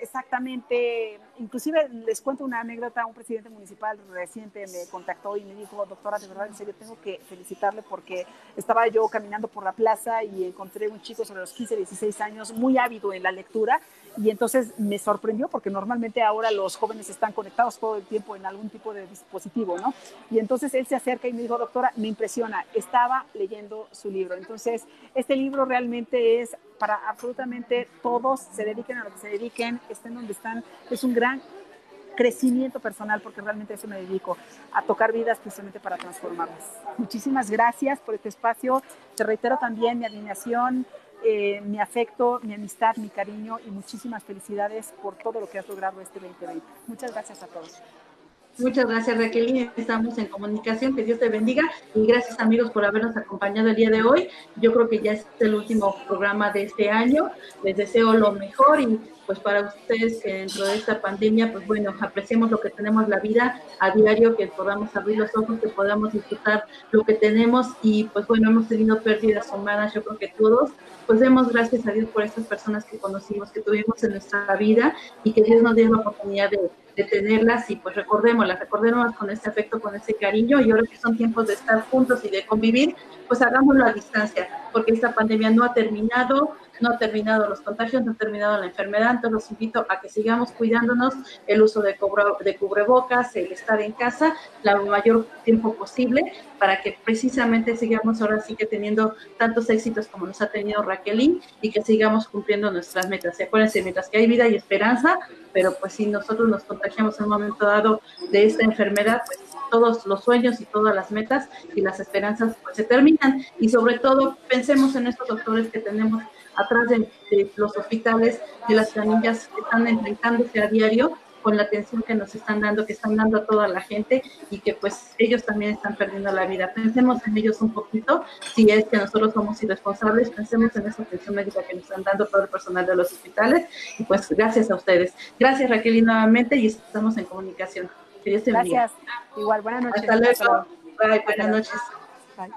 exactamente, inclusive les cuento una anécdota, un presidente municipal reciente me contactó y me dijo, doctora, de verdad, en serio, tengo que felicitarle porque estaba yo caminando por la plaza y encontré un chico sobre los 15, 16 años muy ávido en la lectura y entonces me sorprendió porque normalmente ahora los jóvenes están conectados todo el tiempo en algún tipo de dispositivo, ¿no? Y entonces él se acerca y me dijo, doctora, me impresiona, estaba leyendo su libro. Entonces, este libro realmente es para absolutamente todos, se dediquen a lo que se dediquen, estén donde están, es un gran crecimiento personal, porque realmente eso me dedico, a tocar vidas precisamente para transformarlas. Muchísimas gracias por este espacio. Te reitero también mi admiración, eh, mi afecto, mi amistad, mi cariño y muchísimas felicidades por todo lo que has logrado este 2020. Muchas gracias a todos. Muchas gracias Raquel, estamos en comunicación, que Dios te bendiga. Y gracias amigos por habernos acompañado el día de hoy. Yo creo que ya es el último programa de este año, les deseo lo mejor. Y pues para ustedes que dentro de esta pandemia, pues bueno, apreciemos lo que tenemos la vida a diario, que podamos abrir los ojos, que podamos disfrutar lo que tenemos. Y pues bueno, hemos tenido pérdidas humanas, yo creo que todos, pues demos gracias a Dios por estas personas que conocimos, que tuvimos en nuestra vida y que Dios nos dio la oportunidad de, de tenerlas y pues recordémoslas, recordémoslas con ese afecto, con ese cariño y ahora que son tiempos de estar juntos y de convivir, pues hagámoslo a distancia, porque esta pandemia no ha terminado, no ha terminado los contagios, no ha terminado la enfermedad, entonces los invito a que sigamos cuidándonos, el uso de, cubrebocas, el estar en casa la mayor tiempo posible para que precisamente sigamos ahora sí que teniendo tantos éxitos como nos ha tenido Raquelín y que sigamos cumpliendo nuestras metas. Y acuérdense, mientras que hay vida y esperanza, pero pues si nosotros nos contagiamos en un momento dado de esta enfermedad, pues todos los sueños y todas las metas y las esperanzas pues se terminan. Y sobre todo pensemos en estos doctores que tenemos atrás de, los hospitales, de las familias que están enfrentándose a diario con la atención que nos están dando, que están dando a toda la gente y que pues ellos también están perdiendo la vida. Pensemos en ellos un poquito, si es que nosotros somos irresponsables, pensemos en esa atención médica que nos están dando todo el personal de los hospitales y pues gracias a ustedes. Gracias Raquel nuevamente y estamos en comunicación. Gracias. Igual, buenas noches. Hasta luego. Bye, buenas noches. Bye.